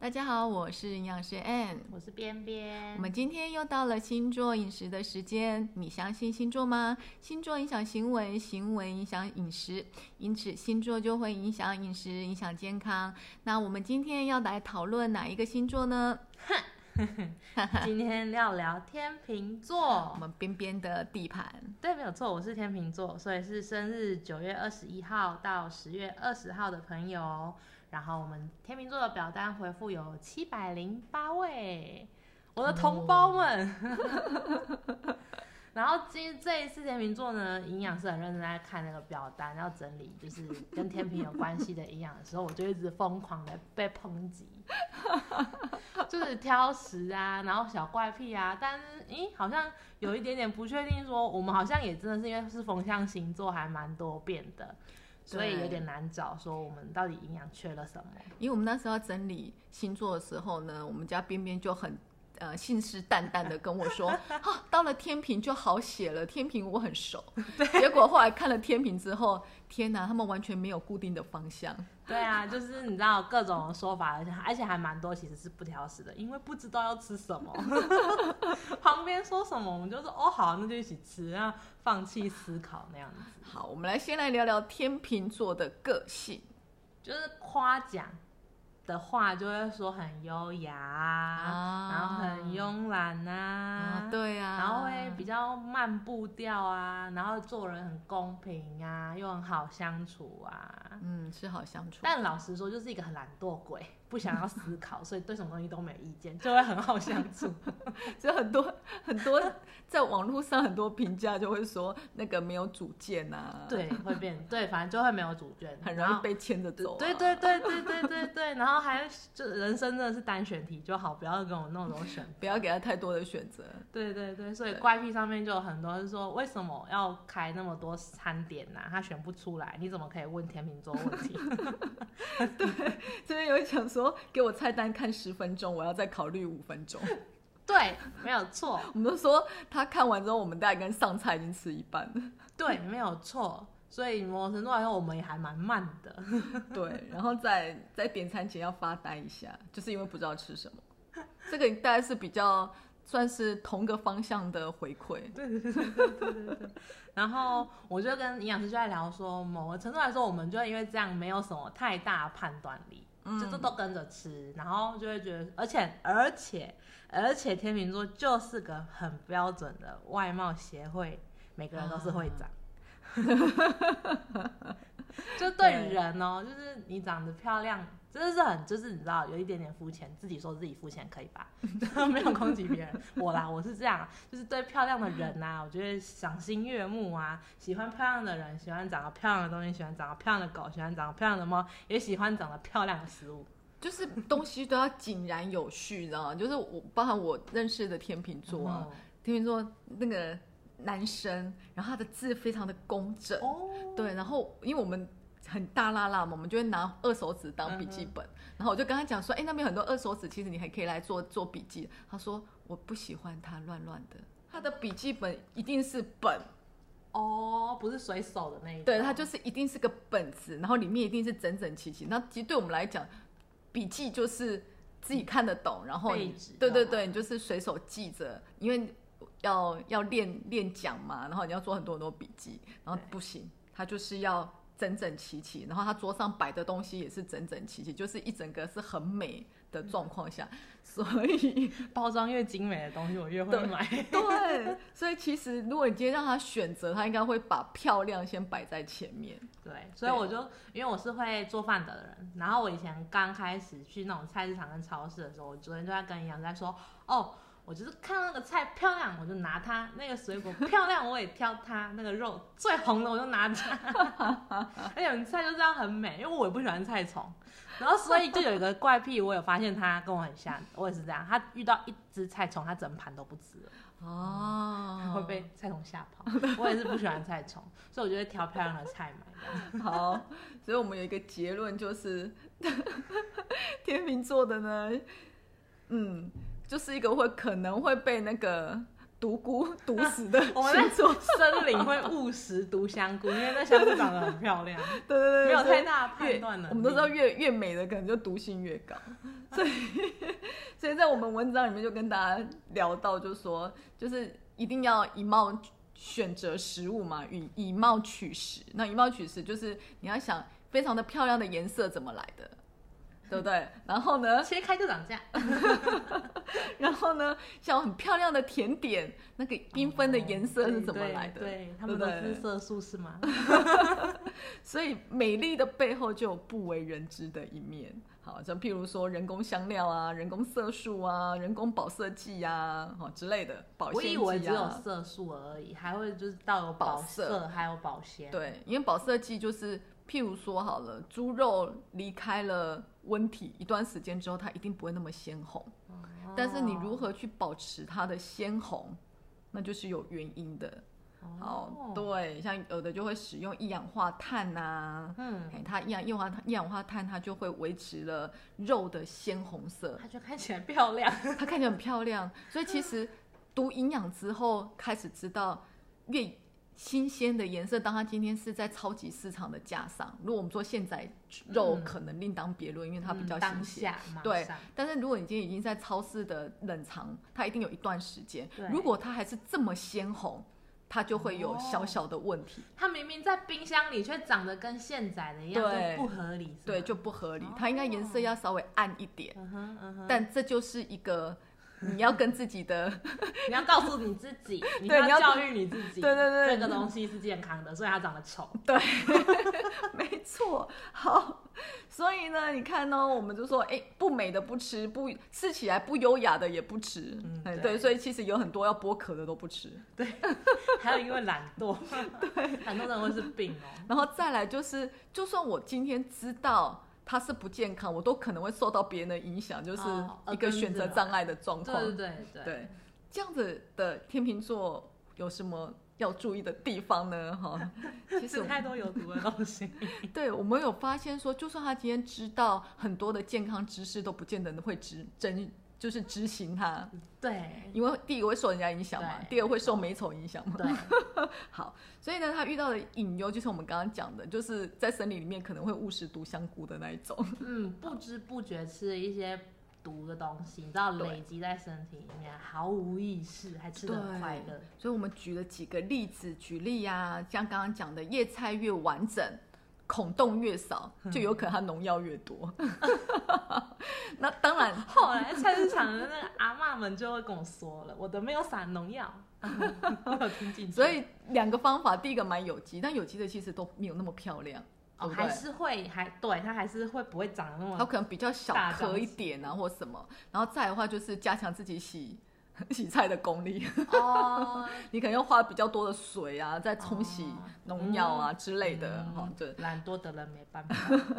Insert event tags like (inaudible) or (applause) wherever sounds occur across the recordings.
大家好，我是营养师 Ann，我是边边。我们今天又到了星座饮食的时间。你相信星座吗？星座影响行为，行为影响饮食，因此星座就会影响饮食，影响健康。那我们今天要来讨论哪一个星座呢？今天要聊天秤座，(laughs) 我们边边的地盘。对，没有错，我是天秤座，所以是生日九月二十一号到十月二十号的朋友。然后我们天秤座的表单回复有七百零八位，我的同胞们。(laughs) 然后今这一次天秤座呢，营养师很认真在看那个表单，要整理就是跟天平有关系的营养的时候，我就一直疯狂的被抨击，(laughs) 就是挑食啊，然后小怪癖啊。但是咦，好像有一点点不确定，说我们好像也真的是因为是风象星座，还蛮多变的。所以有点难找，说我们到底营养缺了什么？因为我们那时候要整理星座的时候呢，我们家边边就很呃信誓旦旦的跟我说，(laughs) 啊，到了天平就好写了，天平我很熟。(laughs) 结果后来看了天平之后，天哪，他们完全没有固定的方向。对啊，就是你知道各种说法，而且而且还蛮多，其实是不挑食的，因为不知道要吃什么。(laughs) 旁边说什么，我们就说哦好，那就一起吃，然后放弃思考那样子。好，我们来先来聊聊天秤座的个性，就是夸奖。的话就会说很优雅啊，然后很慵懒呐，对啊，然后会比较慢步调啊，然后做人很公平啊，又很好相处啊，嗯，是好相处。但老实说，就是一个很懒惰鬼，不想要思考，所以对什么东西都没意见，就会很好相处。(laughs) 就很多很多在网络上很多评价就会说那个没有主见呐，对，会变，对，反正就会没有主见，(laughs) 很容易被牵着走。对对对对对对对，然后。还就人生真的是单选题就好，不要跟我弄种选，不要给他太多的选择。对对对，所以怪癖上面就有很多是说，为什么要开那么多餐点啊？他选不出来，你怎么可以问天秤座问题？(laughs) 对，这边有讲说，给我菜单看十分钟，我要再考虑五分钟。对，没有错。(laughs) 我们都说他看完之后，我们大概跟上菜已经吃一半了。对，没有错。所以某种程度来说，我们也还蛮慢的。(laughs) 对，然后在在点餐前要发呆一下，就是因为不知道吃什么。这个大概是比较算是同个方向的回馈。对对对对对对对。然后我就跟营养师就在聊说，某个程度来说，我们就因为这样没有什么太大判断力，就都都跟着吃，然后就会觉得，而且而且而且天秤座就是个很标准的外貌协会，每个人都是会长。(laughs) (laughs) 就对。人哦，就是你长得漂亮，真的是很，就是你知道有一点点肤浅，自己说自己肤浅可以吧？(laughs) 没有攻击别人，(laughs) 我啦，我是这样，就是对漂亮的人呐，我觉得赏心悦目啊，喜欢漂亮的人，喜欢长得漂亮的东西，喜欢长得漂亮的狗，喜欢长得漂亮的猫，也喜欢长得漂亮的食物，就是东西都要井然有序，你知道吗？就是我包含我认识的天秤座啊，天秤座那个。男生，然后他的字非常的工整，对，然后因为我们很大拉拉嘛，我们就会拿二手纸当笔记本，然后我就跟他讲说，哎，那边很多二手纸，其实你还可以来做做笔记。他说我不喜欢它乱乱的，他的笔记本一定是本，哦，不是随手的那一，对，他就是一定是个本子，然后里面一定是整整齐齐。那其实对我们来讲，笔记就是自己看得懂，然后对对对，你就是随手记着，因为。要要练练讲嘛，然后你要做很多很多笔记，然后不行，他就是要整整齐齐，然后他桌上摆的东西也是整整齐齐，就是一整个是很美的状况下，所以 (laughs) 包装越精美的东西我越会买。对，所以其实如果你今天让他选择，他应该会把漂亮先摆在前面。对，所以我就因为我是会做饭的人，然后我以前刚开始去那种菜市场跟超市的时候，我昨天就在跟杨在说哦。我就是看那个菜漂亮，我就拿它；那个水果漂亮，我也挑它；那个肉最红的，我就拿它。(laughs) 而且菜就这样很美，因为我也不喜欢菜虫。然后所以就有一个怪癖，我有发现他跟我很像，我也是这样。他遇到一只菜虫，他整盘都不吃了。哦，会被菜虫吓跑。我也是不喜欢菜虫，所以我就会挑漂亮的菜买。(laughs) 好，所以我们有一个结论就是，(laughs) 天秤座的呢，嗯。就是一个会可能会被那个毒菇毒死的星座，森林会误食毒香菇，因为那香菇长得很漂亮。(laughs) 对对对，没有太大判断的。我们都知道越越美的可能就毒性越高。(laughs) 所以 (laughs) 所以在我们文章里面就跟大家聊到，就是说，就是一定要以貌选择食物嘛，以以貌取食。那以貌取食就是你要想非常的漂亮的颜色怎么来的。对不对？然后呢？切开就涨价。(laughs) 然后呢？像很漂亮的甜点，那个缤纷的颜色是怎么来的？对，他们都是色素是吗？(laughs) 所以美丽的背后就有不为人知的一面。好，像譬如说人工香料啊、人工色素啊、人工保色剂啊，哦之类的保鲜剂啊。我以为只有色素而已，还会就是到有保色，还有保鲜。对，因为保色剂就是。譬如说好了，猪肉离开了温体一段时间之后，它一定不会那么鲜红。但是你如何去保持它的鲜红，那就是有原因的。哦，对，像有的就会使用一氧化碳呐，嗯，它一氧一氧化一氧化碳，它就会维持了肉的鲜红色，它就看起来漂亮，它看起来很漂亮。所以其实读营养之后，开始知道越。新鲜的颜色，当它今天是在超级市场的架上，如果我们说现在肉可能另当别论，因为它比较新鲜，对。但是如果你今天已经在超市的冷藏，它一定有一段时间。如果它还是这么鲜红，它就会有小小的问题。它明明在冰箱里，却长得跟现在的一样，不合理。对，就不合理。它应该颜色要稍微暗一点。但这就是一个。你要跟自己的，(laughs) 你要告诉你自己，你要教育你自己，对对对，这个东西是健康的，所以它长得丑。对，(laughs) 没错。好，所以呢，你看呢，我们就说，哎，不美的不吃，不吃起来不优雅的也不吃。嗯，对，所以其实有很多要剥壳的都不吃。对，(laughs) 还有因为懒惰，对，懒惰人会是病哦。然后再来就是，就算我今天知道。它是不健康，我都可能会受到别人的影响，就是一个选择障碍的状况。对对对对，这样子的天秤座有什么要注意的地方呢？哈，(laughs) 其实太多有毒的东西。(laughs) 对，我们有发现说，就算他今天知道很多的健康知识，都不见得会知真。就是执行它，对，因为第一个会受人家影响嘛，第二会受美丑影响嘛。对，(laughs) 好，所以呢，他遇到的隐忧就是我们刚刚讲的，就是在森林里面可能会误食毒香菇的那一种。嗯，不知不觉吃一些毒的东西，你知道累积在身体里面，毫无意识，还吃的很快乐。所以我们举了几个例子，举例呀，像刚刚讲的叶菜越完整。孔洞越少，就有可能它农药越多。(laughs) 那当然，(laughs) 后来菜市场的那个阿妈们就会跟我说了，我的没有撒农药。(laughs) 所以两个方法，第一个买有机，但有机的其实都没有那么漂亮，哦，还是会还对它还是会不会长得那么，它可能比较小颗一点啊，或什么。然后再的话就是加强自己洗。(laughs) 洗菜的功力哦，(laughs) 你可能要花比较多的水啊，在冲洗农药啊之类的哈。对，懒惰的人没办法。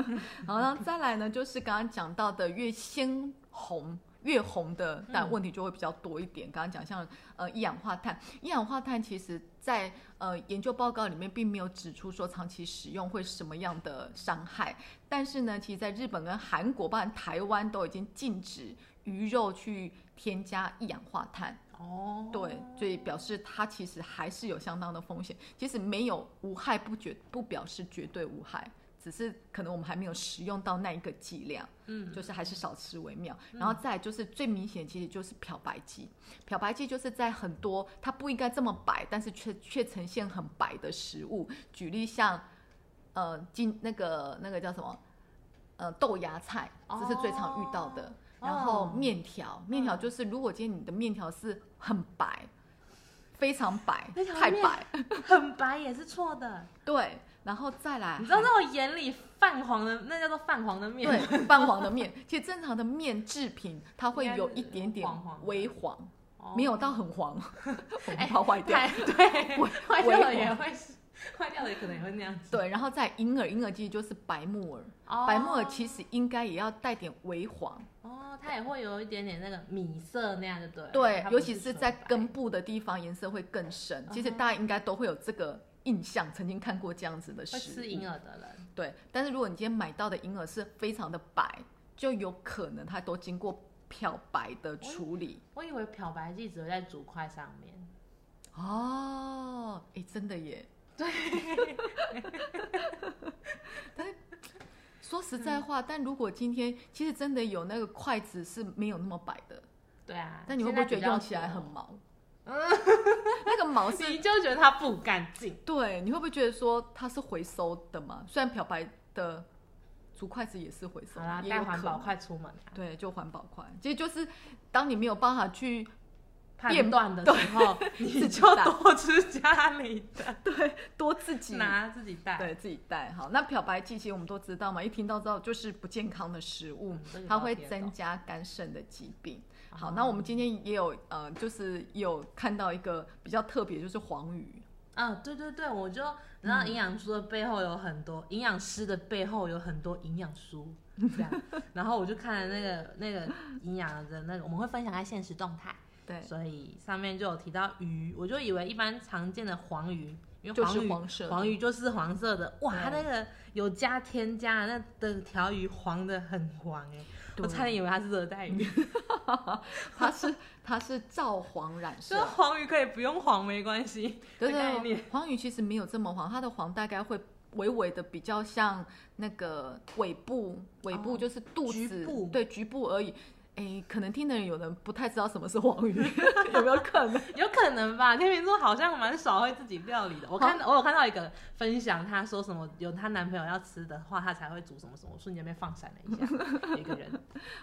(laughs) 好，然后再来呢，就是刚刚讲到的越鲜红越红的，但问题就会比较多一点。刚刚讲像呃一氧化碳，一氧化碳其实在呃研究报告里面并没有指出说长期使用会什么样的伤害，但是呢，其实在日本跟韩国，包含台湾都已经禁止。鱼肉去添加一氧化碳哦，对，所以表示它其实还是有相当的风险。即使没有无害不绝不表示绝对无害，只是可能我们还没有食用到那一个剂量，嗯，就是还是少吃为妙。然后再就是最明显，其实就是漂白剂。漂白剂就是在很多它不应该这么白，但是却却呈现很白的食物，举例像呃金那个那个叫什么呃豆芽菜，这是最常遇到的。然后面条，面条就是如果今天你的面条是很白，非常白，太白，很白也是错的。对，然后再来，你知道在我眼里泛黄的那叫做泛黄的面，对，泛黄的面。(laughs) 其实正常的面制品它会有一点点微黄，没有到很黄，我怕坏掉。(laughs) 对，坏掉了也会是。坏掉的也可能也会那样子。对，然后在银耳，银耳其实就是白木耳，白木耳其实应该也要带点微黄。哦，它也会有一点点那个米色那样的，对。对，尤其是在根部的地方，颜色会更深。其实大家应该都会有这个印象，曾经看过这样子的食。吃银耳的人。对，但是如果你今天买到的银耳是非常的白，就有可能它都经过漂白的处理。我以为漂白剂只会在竹块上面。哦，哎，真的耶。对，(laughs) 但是说实在话，但如果今天其实真的有那个筷子是没有那么白的，对啊，但你会不会觉得用起来很毛？嗯，(laughs) 那个毛是你就觉得它不干净。对，你会不会觉得说它是回收的嘛？虽然漂白的竹筷子也是回收，好啦，也有带环保筷出门啊。对，就环保筷，其实就是当你没有办法去判断的时候，(laughs) 你就多吃家里的，(laughs) 对多自己拿自己带。对自己带好。那漂白剂其实我们都知道嘛，一听到之后就是不健康的食物，嗯它会增加肝肾的疾病。好，哦那我们今天也有呃，就是有看到一个比较特别，就是黄鱼。啊，对对对，我就你知道营养书的背后有很多，营养师的背后有很多营养书，(laughs) 这样。然后我就看了那个那个营养的那个，我们会分享在现实动态，对，所以上面就有提到鱼，我就以为一般常见的黄鱼，因为就是黄鱼黄色的黄鱼就是黄色的，哇，它那个有加添加的那的条鱼黄的很黄哎，我差点以为它是热带鱼，(laughs) 它是它是照黄染就是色，黄鱼可以不用黄没关系对对，黄鱼其实没有这么黄，它的黄大概会微微的比较像那个尾部，尾部哦就是肚子，局部。对局部而已。哎，可能听的人有人不太知道什么是黄鱼，(laughs) 有没有可能？(laughs) 有可能吧，天秤座好像蛮少会自己料理的。我看我有看到一个分享，她说什么有她男朋友要吃的话，她才会煮什么什么，瞬间被放闪了一下，(laughs) 一个人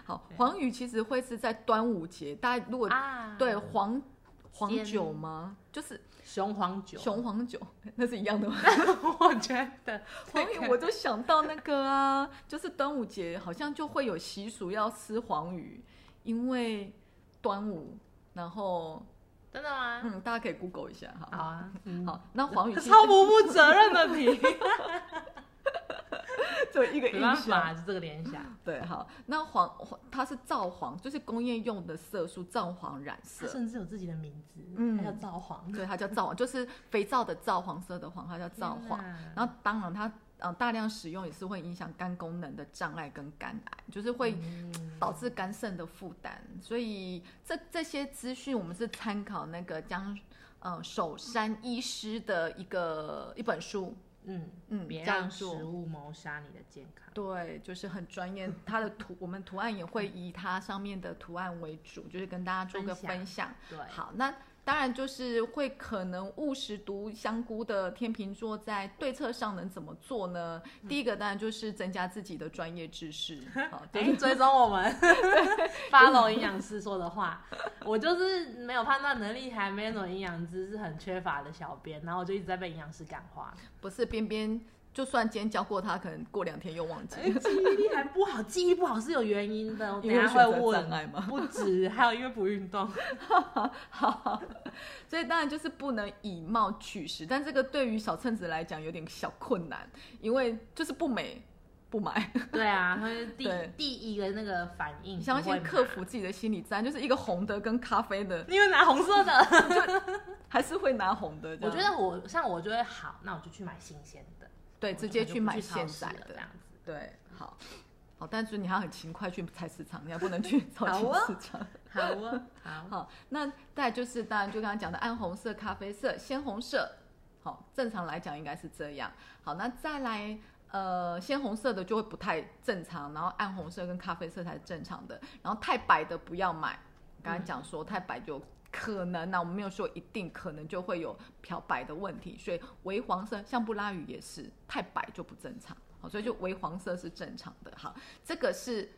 好，黄鱼其实会是在端午节，大家如果、啊对黄黄酒吗？就是雄黄酒，雄黄酒，那是一样的吗？(laughs) 我觉得黄鱼我就想到那个啊，就是端午节好像就会有习俗要吃黄鱼，因为端午，然后真的吗？嗯，大家可以 Google 一下哈。好啊，(laughs) 嗯，好，那黄鱼超不负责任的题，就一个印象，法，就这个联想。(laughs) 对，好，那黄黄它是皂黄，就是工业用的色素皂黄染色，甚至有自己的名字，嗯它叫皂黄。对，它叫皂黄，就是肥皂的皂，黄色的黄，它叫皂黄。然后当然它嗯大量使用也是会影响肝功能的障碍跟肝癌，就是会嗯导致肝肾的负担。所以这这些资讯我们是参考那个江呃首山医师的一个一本书，嗯，嗯，别叫让食做物谋杀你的健康。对，就是很专业。它的图我们图案也会以它上面的图案为主，就是跟大家做个分享分享。对，好，那当然就是会可能误食毒香菇的天秤座在对策上能怎么做呢？第一个当然就是增加自己的专业知识，(laughs) 好，就哎、追踪我们，(laughs) follow 营养师说的话，我就是没有判断能力，还没有营养知识很缺乏的小编，然后我就一直在被营养师感化，不是边边。就算今天教过他，可能过两天又忘记。了，记忆力还不好，记忆不好是有原因的，我等会问。不止，还有因为不运动，(laughs) 所以当然就是不能以貌取食，但这个对于小秤子来讲有点小困难，因为就是不美不买。对啊，他是第 (laughs) 第一个那个反应，你相信克服，自己的心理战，就是一个红的跟咖啡的，因为拿红色的，(laughs) 还是会拿红的。我觉得我像我就会好，那我就去买新鲜的，对，直接去买现在的了这。样子。对，好，好，但是你还要很勤快去菜市场，你还不能去 (laughs) 超级市场。好啊，(laughs) 好，好，那再来就是当然就刚刚讲的暗红色、咖啡色、鲜红色，好，正常来讲应该是这样。好，那再来。呃，鲜红色的就会不太正常，然后暗红色跟咖啡色才是正常的，然后太白的不要买。刚才讲说太白就可能啊，我们没有说一定，可能就会有漂白的问题，所以微黄色像布拉鱼也是太白就不正常，好，所以就微黄色是正常的。好，这个是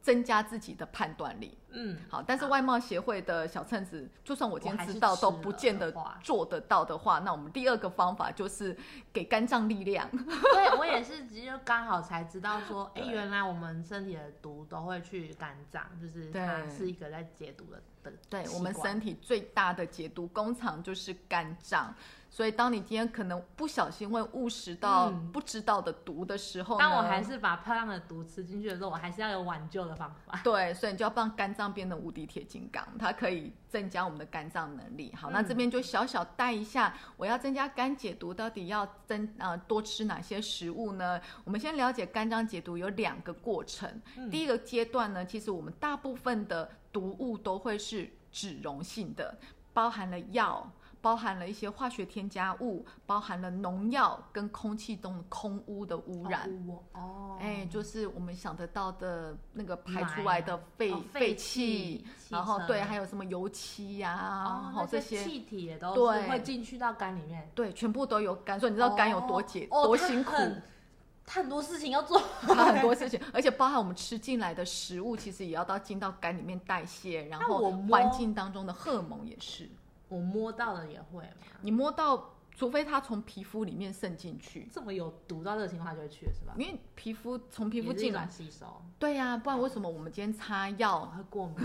增加自己的判断力。嗯，好，但是外贸协会的小秤子，就算我今天知道，都不见得做得到的话，那我们第二个方法就是给肝脏力量。对我也是，只有刚好才知道说，(laughs) 原来我们身体的毒都会去肝脏，就是它是一个在解毒的的对我们身体最大的解毒工厂就是肝脏，所以当你今天可能不小心会误食到嗯不知道的毒的时候呢，当我还是把漂亮的毒吃进去的时候，我还是要有挽救的方法。对，所以你就要让肝脏变成无敌铁金刚，它可以增加我们的肝脏能力。好，那嗯这边就小小带一下，我要增加肝解毒，到底要增呃多吃哪些食物呢？我们先了解肝脏解毒有两个过程。嗯第一个阶段呢，其实我们大部分的毒物都会是脂溶性的，包含了药。包含了一些化学添加物，包含了农药跟空气中空污的污染。哦，哎，就是我们想得到的那个排出来的废废气，然后对，还有什么油漆呀，哦，这些气体也都是会进去到肝里面。对，全部都有肝，所以你知道肝有多解多辛苦。他很多事情要做，(laughs) 他很多事情，而且包含我们吃进来的食物，其实也要到进到肝里面代谢，然后环境当中的荷尔蒙也是。我摸到了也会吗？你摸到，除非它从皮肤里面渗进去，这么有毒到这个情况就会去了是吧？因为皮肤从皮肤进来吸收。对呀，不然为什么我们今天擦药会过敏？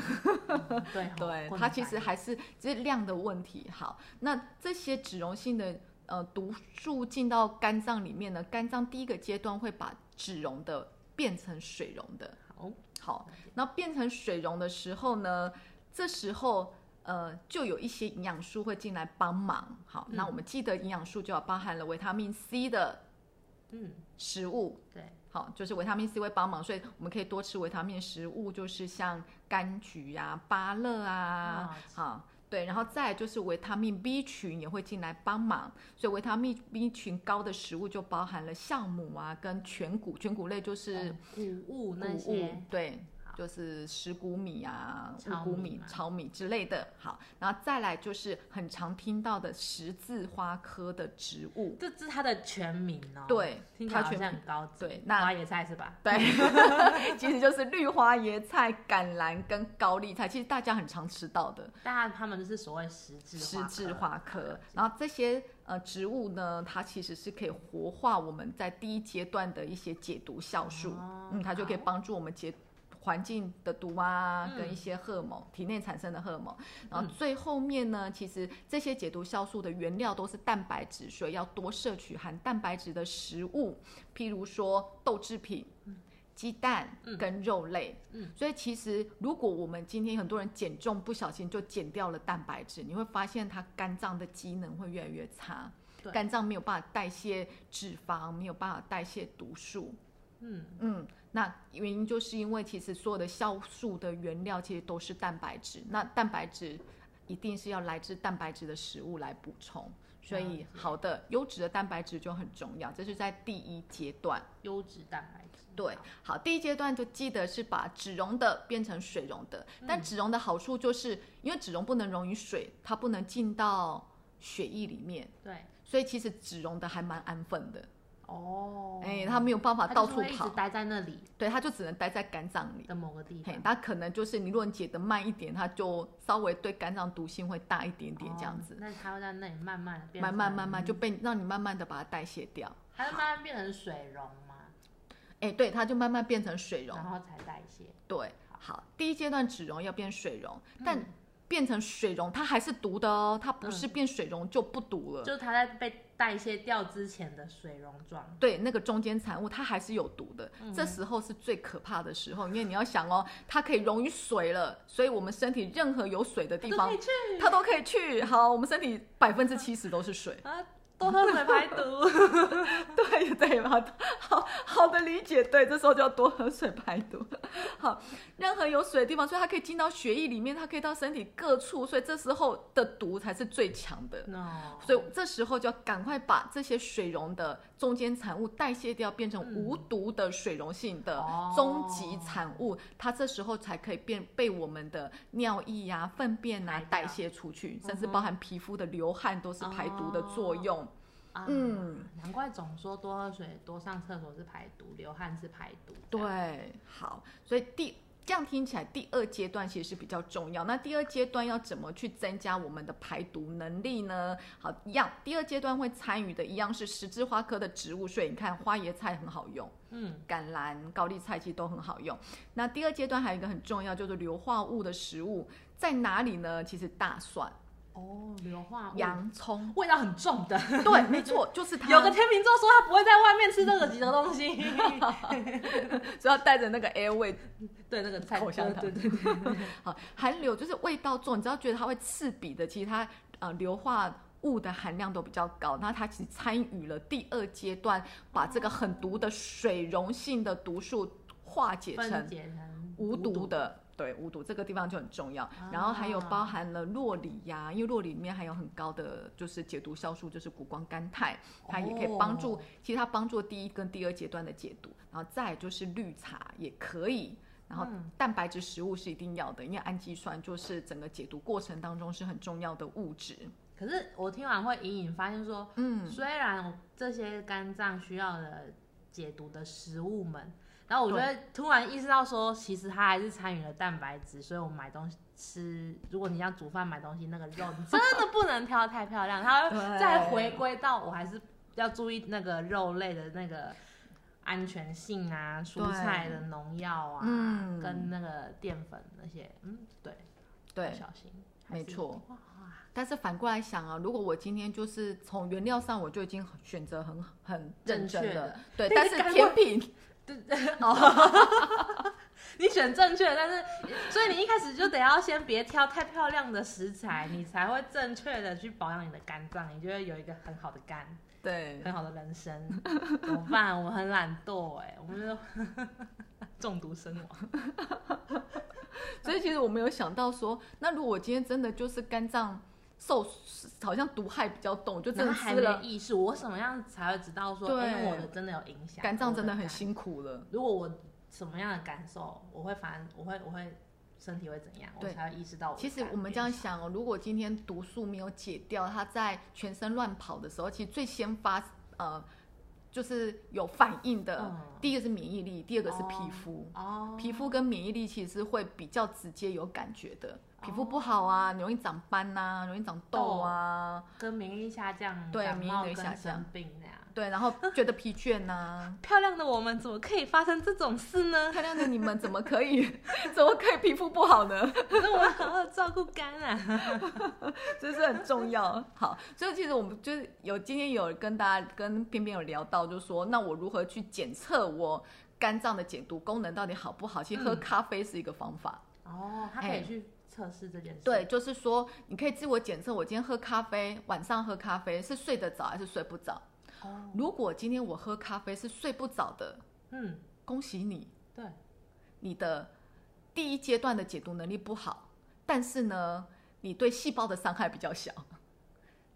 对 (laughs) 对，它其实还是只是量的问题。好，那这些脂溶性的。呃，毒素进到肝脏里面呢，肝脏第一个阶段会把脂溶的变成水溶的。好，好，那变成水溶的时候呢，这时候呃，就有一些营养素会进来帮忙。好，那我们记得营养素就要包含了维他命 C 的嗯食物。对，好，就是维他命 C 会帮忙，所以我们可以多吃维他命食物，就是像柑橘啊、芭乐啊，好。对，然后再就是维他命 B 群也会进来帮忙，所以维他命 B 群高的食物就包含了酵母啊，跟全谷，全谷类就是谷物那些，对。就是石谷米啊、五谷米、糙米之类的。好，然后再来就是很常听到的十字花科的植物，这是它的全名哦。对，它好像很高。对，那花椰菜是吧？对，(laughs) 其实就是绿花椰菜、橄榄跟高丽菜，其实大家很常吃到的。大家他们就是所谓十字十字花科。然后这些呃植物呢，它其实是可以活化我们在第一阶段的一些解毒酵素，嗯，它就可以帮助我们解。环境的毒啊，跟一些荷尔蒙体内产生的荷尔蒙，然后最后面呢，其实这些解毒酵素的原料都是蛋白质，所以要多摄取含蛋白质的食物，譬如说豆制品、鸡蛋跟肉类。嗯，所以其实如果我们今天很多人减重不小心就减掉了蛋白质，你会发现他肝脏的机能会越来越差，肝脏没有办法代谢脂肪，没有办法代谢毒素。嗯嗯。那原因就是因为其实所有的酵素的原料其实都是蛋白质，那蛋白质一定是要来自蛋白质的食物来补充，所以好的优质的蛋白质就很重要，这是在第一阶段。优质蛋白质。对，好，第一阶段就记得是把脂溶的变成水溶的，但脂溶的好处就是因为脂溶不能溶于水，它不能进到血液里面，对，所以其实脂溶的还蛮安分的。哦，哎，他没有办法到处跑，待在那里，对，他就只能待在肝脏里的某个地方。他可能就是你如果解的慢一点，他就稍微对肝脏毒性会大一点点这样子。那它会在那里慢慢慢慢慢慢就被让你慢慢的把它代谢掉。它会慢慢变成水溶吗？哎，对，它就慢慢变成水溶，然后才代谢。对，好，第一阶段脂溶要变水溶，但。变成水溶，它还是毒的哦，它不是变水溶就不毒了。就是它在被代谢掉之前的水溶状。对，那个中间产物它还是有毒的，这时候是最可怕的时候，因为你要想哦，它可以溶于水了，所以我们身体任何有水的地方，它都可以去。好，我们身体百分之七十都是水。多喝水排毒，(laughs) 对对嘛，好好的理解，对，这时候就要多喝水排毒。(laughs) 好，任何有水的地方，所以它可以进到血液里面，它可以到身体各处，所以这时候的毒才是最强的。所以这时候就要赶快把这些水溶的中间产物代谢掉，变成无毒的水溶性的终极产物，它这时候才可以变被我们的尿液呀、粪便啊代谢出去，甚至包含皮肤的流汗都是排毒的作用。嗯，难怪总说多喝水、多上厕所是排毒，流汗是排毒。对，好，所以第这样听起来，第二阶段其实是比较重要。那第二阶段要怎么去增加我们的排毒能力呢？好，一样，第二阶段会参与的一样是十字花科的植物，所以你看花椰菜很好用，嗯，橄榄、高丽菜其实都很好用。那第二阶段还有一个很重要，就是硫化物的食物在哪里呢？其实大蒜。哦，硫化洋葱味道很重的，对，没错，就是它。有个天秤座说他不会在外面吃这个几个东西，(laughs) 所以要带着那个 air 味，对，那个口香糖，对对对。(laughs) 好，含硫就是味道重，你知道觉得它会刺鼻的，其实它呃硫化物的含量都比较高，那它其实参与了第二阶段，把这个很毒的水溶性的毒素化解成无毒的。对，无毒这个地方就很重要。然后还有包含了洛里呀，因为洛里里面含有很高的就是解毒酵素，就是谷胱甘肽，它也可以帮助，其实它帮助第一跟第二阶段的解毒。然后再就是绿茶也可以。然后蛋白质食物是一定要的，因为氨基酸就是整个解毒过程当中是很重要的物质。可是我听完会隐隐发现说，嗯，虽然这些肝脏需要的解毒的食物们，然后我觉得突然意识到说，其实它还是参与了蛋白质，所以我们买东西吃，如果你要煮饭买东西，那个肉你真的 (laughs) 不能挑太漂亮，它再回归到我还是要注意那个肉类的那个。安全性啊，蔬菜的农药啊，跟那个淀粉那些，嗯，对，对，小心，没错。但是反过来想啊，如果我今天就是从原料上我就已经选择很很认真的，对，但是甜品，对 (laughs) 对，(laughs) 你选正确，但是所以你一开始就得要先别挑太漂亮的食材，你才会正确的去保养你的肝脏，你就会有一个很好的肝。对，很好的人生怎么办？我们很懒惰哎，我们就 (laughs) 中毒身亡。所以其实我没有想到说，那如果我今天真的就是肝脏受，好像毒害比较重，就真的还没。意识，我什么样才会知道说，哎，我的真的有影响？肝脏真的很辛苦了。如果我什么样的感受，我会反，我会，我会。身体会怎样？我才会意识到。其实我们这样想哦，如果今天毒素没有解掉，它在全身乱跑的时候，其实最先发呃，就是有反应的。第一个是免疫力，第二个是皮肤。哦。皮肤跟免疫力其实会比较直接有感觉的。皮肤不好啊，容易长斑呐，容易长痘啊。跟免疫力下降。对，免疫力下降。病那样。对，然后觉得疲倦呐。(laughs) 漂亮的我们怎么可以发生这种事呢？漂亮的你们怎么可以，(laughs) 怎么可以皮肤不好呢？那我们好好照顾肝啊，(laughs) 这是很重要。好，所以其实我们就是有今天有跟大家跟偏偏有聊到，就是说那我如何去检测我肝脏的解毒功能到底好不好？其实喝咖啡是一个方法。哦，他可以去测试这件事。对，就是说你可以自我检测，我今天喝咖啡，晚上喝咖啡是睡得早还是睡不着？如果今天我喝咖啡是睡不着的，嗯，恭喜你，对，你的第一阶段的解毒能力不好，但是呢，你对细胞的伤害比较小。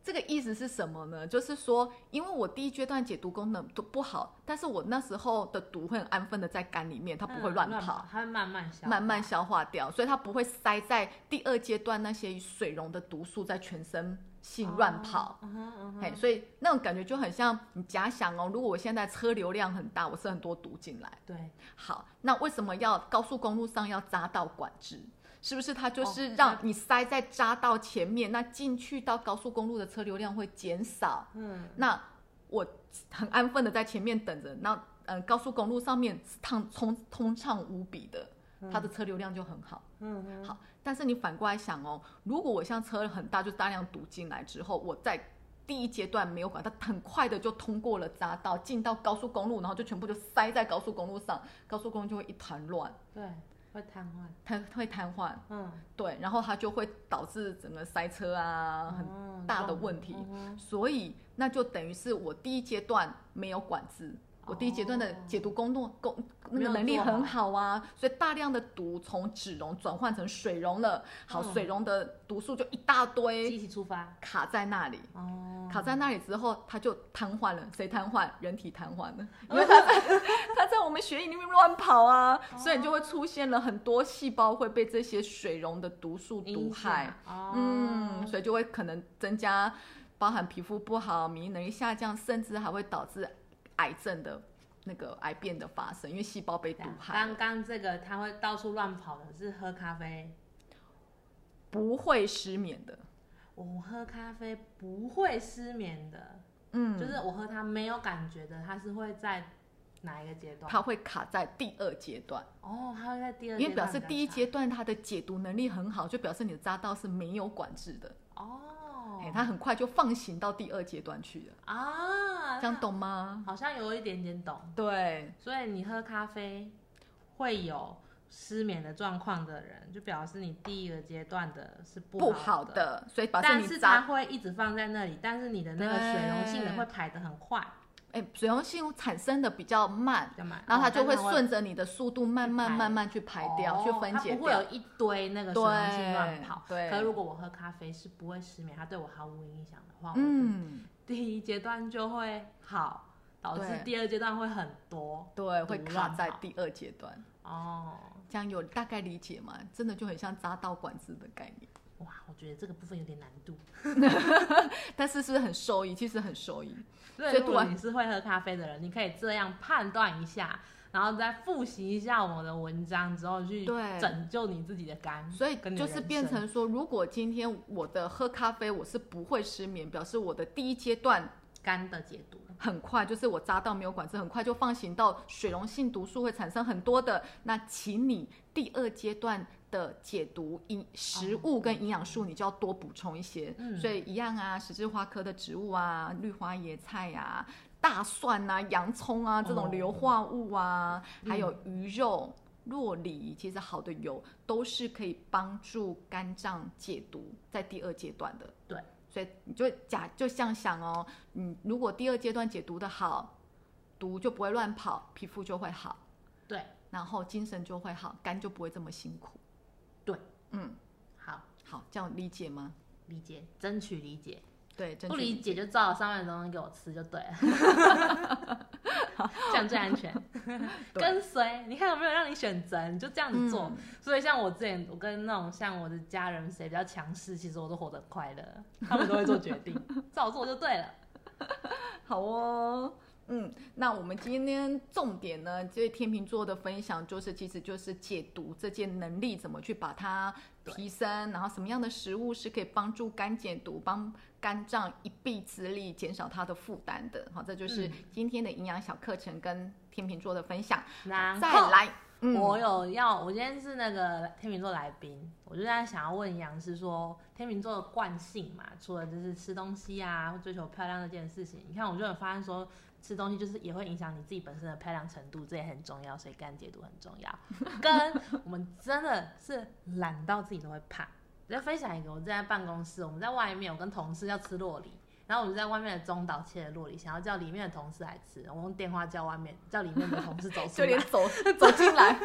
这个意思是什么呢？就是说，因为我第一阶段解毒功能都不好，但是我那时候的毒会很安分的在肝里面，它不会乱跑，它会慢慢消慢慢消化掉，所以它不会塞在第二阶段那些水溶的毒素在全身。性乱跑，嘿，所以那种感觉就很像你假想哦，如果我现在车流量很大，我是很多毒进来，对，好，那为什么要高速公路上要匝道管制？是不是它就是让你塞在匝道前面，那进去到高速公路的车流量会减少？嗯，那我很安分的在前面等着，那嗯，高速公路上面通通通畅无比的，它的车流量就很好，嗯嗯，好。但是你反过来想哦，如果我像车很大，就大量堵进来之后，我在第一阶段没有管，它很快的就通过了匝道，进到高速公路，然后就全部就塞在高速公路上，高速公路就会一团乱，对，会瘫痪，它会瘫痪，嗯，对，然后它就会导致整个塞车啊，很大的问题，所以那就等于是我第一阶段没有管制。我第一阶段的解毒功能功那个能力很好啊，所以大量的毒从脂溶转换成水溶了，好，水溶的毒素就一大堆，一起出发，卡在那里，哦，卡在那里之后，它就瘫痪了，谁瘫痪？人体瘫痪了，(laughs) 因为它在它在我们血液里面乱跑啊，所以就会出现了很多细胞会被这些水溶的毒素毒害，嗯，所以就会可能增加，包含皮肤不好、免疫能力下降，甚至还会导致。癌症的那个癌变的发生，因为细胞被毒害。刚刚这个他会到处乱跑的，是喝咖啡不会失眠的。我喝咖啡不会失眠的，嗯，就是我喝它没有感觉的，它是会在哪一个阶段？它会卡在第二阶段。哦，它会在第二，因为表示第一阶段它的解毒能力很好，就表示你的匝道是没有管制的。哦。哎，它很快就放行到第二阶段去了啊，这样懂吗？好像有一点点懂。对，所以你喝咖啡会有失眠的状况的人，就表示你第一个阶段的是不好的，所以但是它会一直放在那里，但是你的那个水溶性的会排的很快。哎，水溶性产生的比较慢，比较慢，然后它就会哦顺着你的速度慢慢慢慢去排掉，哦去分解它不会有。一堆那个水溶性乱跑。对可是如果我喝咖啡是不会失眠，它对我毫无影响的话，嗯，第一阶段就会好，导致第二阶段会很多。对，会卡在第二阶段。哦，这样有大概理解吗？真的就很像扎到管子的概念，哇，我觉得这个部分有点难度。(laughs) 但是是不是很受益？其实很受益。所以如果你是会喝咖啡的人，你可以这样判断一下，然后再复习一下我们的文章之后，去拯救你自己的肝。所以就是变成说，如果今天我的喝咖啡我是不会失眠，表示我的第一阶段肝的解毒。很快，就是我扎到没有管子，很快就放行到水溶性毒素会产生很多的。那请你第二阶段的解毒营食物跟营养素，你就要多补充一些。嗯所以一样啊，十字花科的植物啊，绿花椰菜啊。大蒜啊、洋葱啊这种哦硫化物啊，嗯还有鱼肉、洛梨，其实好的油都是可以帮助肝脏解毒，在第二阶段的。对，所以你就假就像想哦，你如果第二阶段解毒的好，毒就不会乱跑，皮肤就会好，对，然后精神就会好，肝就不会这么辛苦。对，嗯，好，好，这样理解吗？理解，争取理解，对，正不理解就照上面的东西给我吃就对了，(laughs) 这样最安全。跟随，你看有没有让你选择，你就这样子做。嗯所以像我之前，我跟那种像我的家人谁比较强势，其实我都活得快乐，他们都会做决定，(laughs) 照做就对了。好哦。嗯，那我们今天重点呢，这天秤座的分享就是，其实就是解毒这件能力怎么去把它提升，然后什么样的食物是可以帮助肝解毒，帮肝脏一臂之力减少它的负担的。好，这就是嗯今天的营养小课程跟天秤座的分享。然后再来，嗯，我有要，我今天是那个天秤座来宾，我就在想要问杨师说，天秤座的惯性嘛，除了就是吃东西啊，或追求漂亮这件事情，你看我就有发现说，吃东西就是也会影响你自己本身的漂亮程度，这也很重要，所以干解毒很重要。跟 (laughs) 我们真的是懒到自己都会怕。我再分享一个，我在办公室，我们在外面，我跟同事要吃洛梨。然后我们在外面的中岛切的洛梨，想要叫里面的同事来吃，我用电话叫外面，叫里面的同事走出来 (laughs) 就连。(laughs) 走走进来，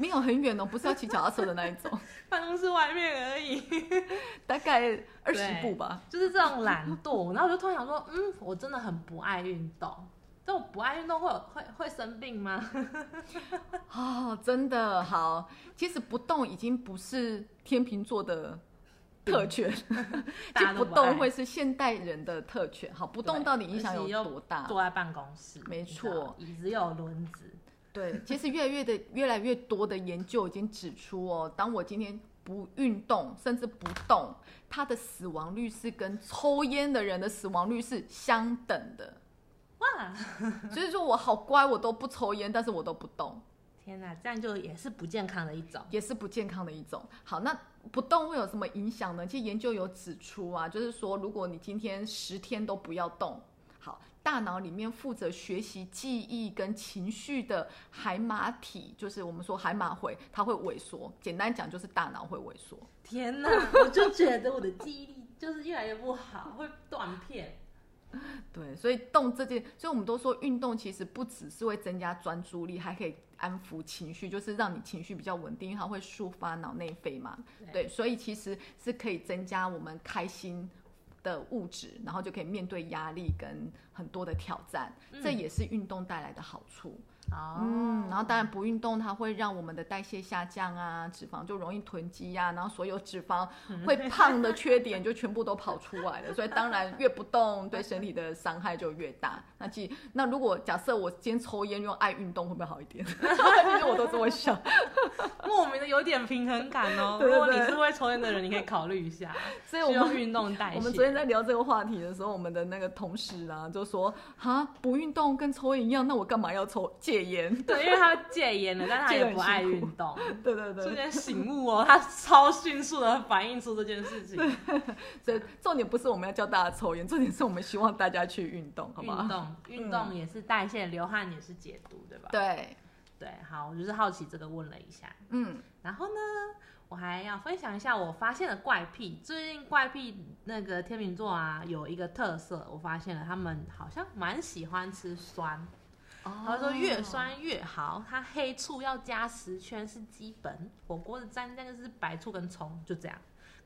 没有很远哦，不是要骑脚踏车的那一种，(laughs) 办公室外面而已，(laughs) 大概二十步吧。就是这种懒惰。然后我就突然想说，嗯，我真的很不爱运动，但我不爱运动会有会会生病吗？(laughs) 哦，真的好。其实不动已经不是天秤座的特权，大就不动会是现代人的特权。好，不动到底影响有多大？坐在办公室，没错椅子又有轮子，对，其实越来越的 (laughs) 越来越多的研究已经指出哦，当我今天不运动，甚至不动，他的死亡率是跟抽烟的人的死亡率是相等的。哇，所以说我好乖，我都不抽烟，但是我都不动。天哪，这样就也是不健康的一种。也是不健康的一种。好，那不动会有什么影响呢？其实研究有指出啊，就是说，如果你今天十天都不要动，好，大脑里面负责学习记忆跟情绪的海马体，就是我们说海马回，它会萎缩。简单讲，就是大脑会萎缩。天哪，我就觉得我的记忆力就是越来越不好，会断片。(laughs) 对，所以动这件，所以我们都说运动其实不只是会增加专注力，还可以安抚情绪，就是让你情绪比较稳定，因为它会抒发脑内啡嘛。对，所以其实是可以增加我们开心的物质，然后就可以面对压力跟很多的挑战，这也是运动带来的好处。哦，嗯，然后当然不运动，它会让我们的代谢下降啊，脂肪就容易囤积啊，然后所有脂肪会胖的缺点就全部都跑出来了。所以当然越不动，对身体的伤害就越大。那其那如果假设我今天抽烟用爱运动，会不会好一点？(laughs) 其实我都这么想。(laughs) 莫名的有点平衡感哦。对对如果你是会抽烟的人，你可以考虑一下，(laughs) 所以我们需要运动代谢。我们昨天在聊这个话题的时候，我们的那个同事啊就说：“哈，不运动跟抽烟一样，那我干嘛要抽戒烟对，因为他戒烟了，但他 (laughs) 也不爱运动，？” (laughs) 对对对，瞬间醒悟哦，(laughs) 他超迅速的反应出这件事情。所以重点不是我们要教大家抽烟，重点是我们希望大家去运动，好不好？运动，运动也是代谢，流汗也是解毒，对吧？对，对，好，我就是好奇这个问了一下。嗯，然后呢，我还要分享一下我发现的怪癖。最近怪癖那个天秤座啊，有一个特色，我发现了，他们好像蛮喜欢吃酸。他说越酸越好，他黑醋要加十圈是基本。火锅的蘸酱就是白醋跟葱，就这样。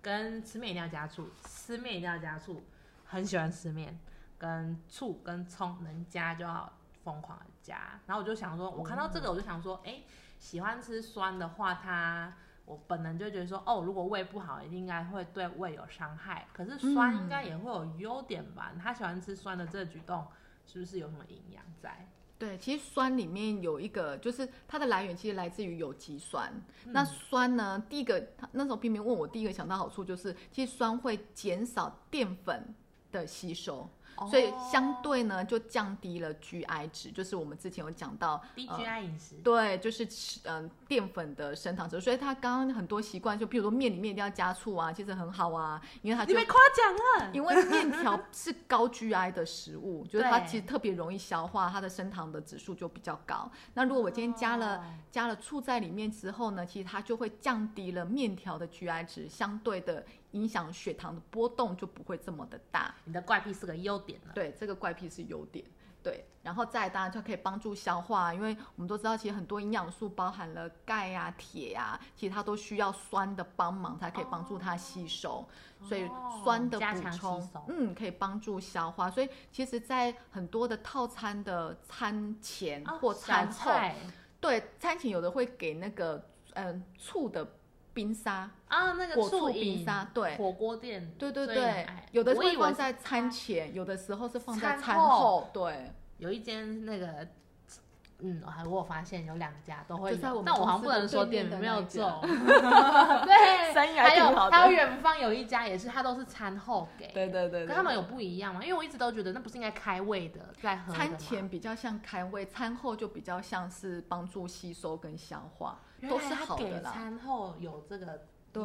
跟吃面一定要加醋，吃面一定要加醋。很喜欢吃面，跟醋跟葱能加就要疯狂的加。然后我就想说，我看到这个我就想说，哎，喜欢吃酸的话，他我本能就觉得说，哦，如果胃不好，应该会对胃有伤害。可是酸应该也会有优点吧？他喜欢吃酸的这个举动，是不是有什么营养在？对，其实酸里面有一个，就是它的来源其实来自于有机酸。那酸呢，第一个，他那时候冰冰问我，第一个想到好处就是，其实酸会减少淀粉的吸收。所以相对呢，就降低了 GI 值，就是我们之前有讲到低 GI 饮食，对，就是吃嗯淀粉的升糖值。所以他刚刚很多习惯，就比如说面里面一定要加醋啊，其实很好啊，因为他你被夸奖了，因为面条是高 GI 的食物，(laughs) 就是它其实特别容易消化，它的升糖的指数就比较高。那如果我今天加了加了醋在里面之后呢，其实它就会降低了面条的 GI 值，相对的。影响血糖的波动就不会这么的大。你的怪癖是个优点了。对，这个怪癖是优点。对，然后再当然就可以帮助消化，因为我们都知道，其实很多营养素包含了钙呀、铁呀，其实它都需要酸的帮忙才可以帮助它吸收。所以酸的补充，嗯，可以帮助消化。所以其实，在很多的套餐的餐前或餐后，对，餐前有的会给那个嗯醋的。冰沙啊，那个醋冰沙，对，火锅店，对对对，有的是放在餐前，有的时候是放在餐后，对，有一间那个。嗯，我还我发现有两家都会有，但我好像不能说店名没有做。(laughs) 对，(laughs) 还有还有远方有一家也是，它都是餐后给。对对对。跟他们有不一样吗？因为我一直都觉得那不是应该开胃的，在喝。餐前比较像开胃，餐后就比较像是帮助吸收跟消化，都是好的啦。餐后有这个对，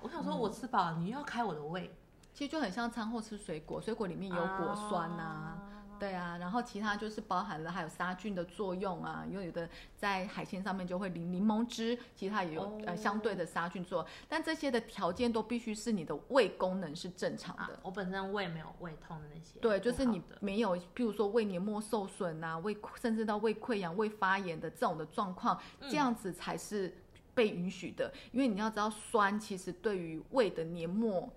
我想说我吃饱了，你又要开我的胃，其实就很像餐后吃水果，水果里面有果酸呐。对啊，然后其他就是包含了还有杀菌的作用啊，因为有的在海鲜上面就会淋柠檬汁，其他也有呃相对的杀菌作用，但这些的条件都必须是你的胃功能是正常的。我本身胃没有胃痛的那些。对，就是你没有，譬如说胃黏膜受损啊，胃甚至到胃溃疡、胃发炎的这种的状况，这样子才是被允许的。因为你要知道，酸其实对于胃的黏膜，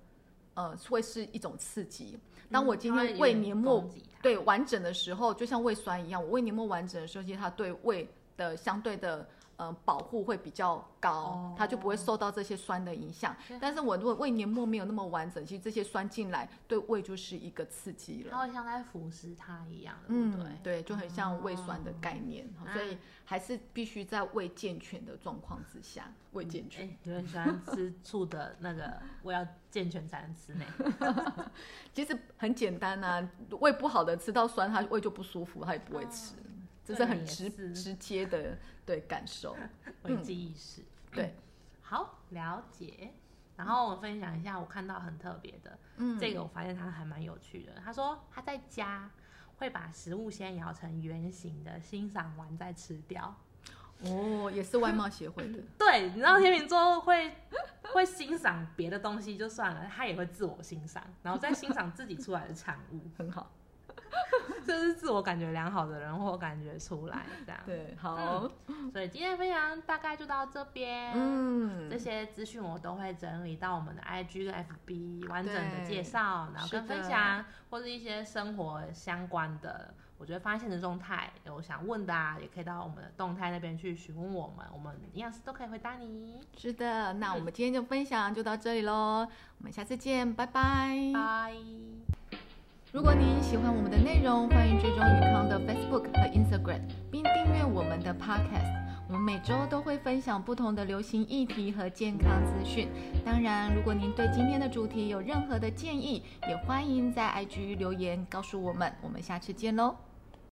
呃，会是一种刺激。当我今天胃黏膜对完整的时候，就像胃酸一样，我胃黏膜完整的时候，其实它对胃的相对的。呃，保护会比较高，它就不会受到这些酸的影响。但是我如果胃黏膜没有那么完整，其实这些酸进来对胃就是一个刺激了。它会像在腐蚀它一样，对不对？对，就很像胃酸的概念。所以还是必须在胃健全的状况之下，胃健全。有人喜欢吃醋的那个，我要健全才能吃呢。(laughs) 其实很简单呐，胃不好的吃到酸，它胃就不舒服，它也不会吃。这是很直直接的对感受，(laughs) 危机意识。对，好了解。然后我分享一下我看到很特别的，嗯，这个我发现它还蛮有趣的。他说他在家会把食物先摇成圆形的，欣赏完再吃掉。哦，也是外貌协会的。(laughs) 对，你知道天秤座会会欣赏别的东西就算了，他也会自我欣赏，然后再欣赏自己出来的产物，(laughs) 很好。这是自我感觉良好的人，或感觉出来这样。对，好。所以今天分享大概就到这边。嗯，这些资讯我都会整理到我们的 IG 跟 FB 完整的介绍，然后跟分享，或者一些生活相关的，我觉得发现的状态有想问的啊，也可以到我们的动态那边去询问我们，我们营养师都可以回答你。是的，那我们今天就分享就到这里喽，我们下次见，拜拜。拜。如果您喜欢我们的内容，欢迎追踪宇康的 Facebook 和 Instagram，并订阅我们的 Podcast。我们每周都会分享不同的流行议题和健康资讯。当然，如果您对今天的主题有任何的建议，也欢迎在 IG 留言告诉我们。我们下次见喽！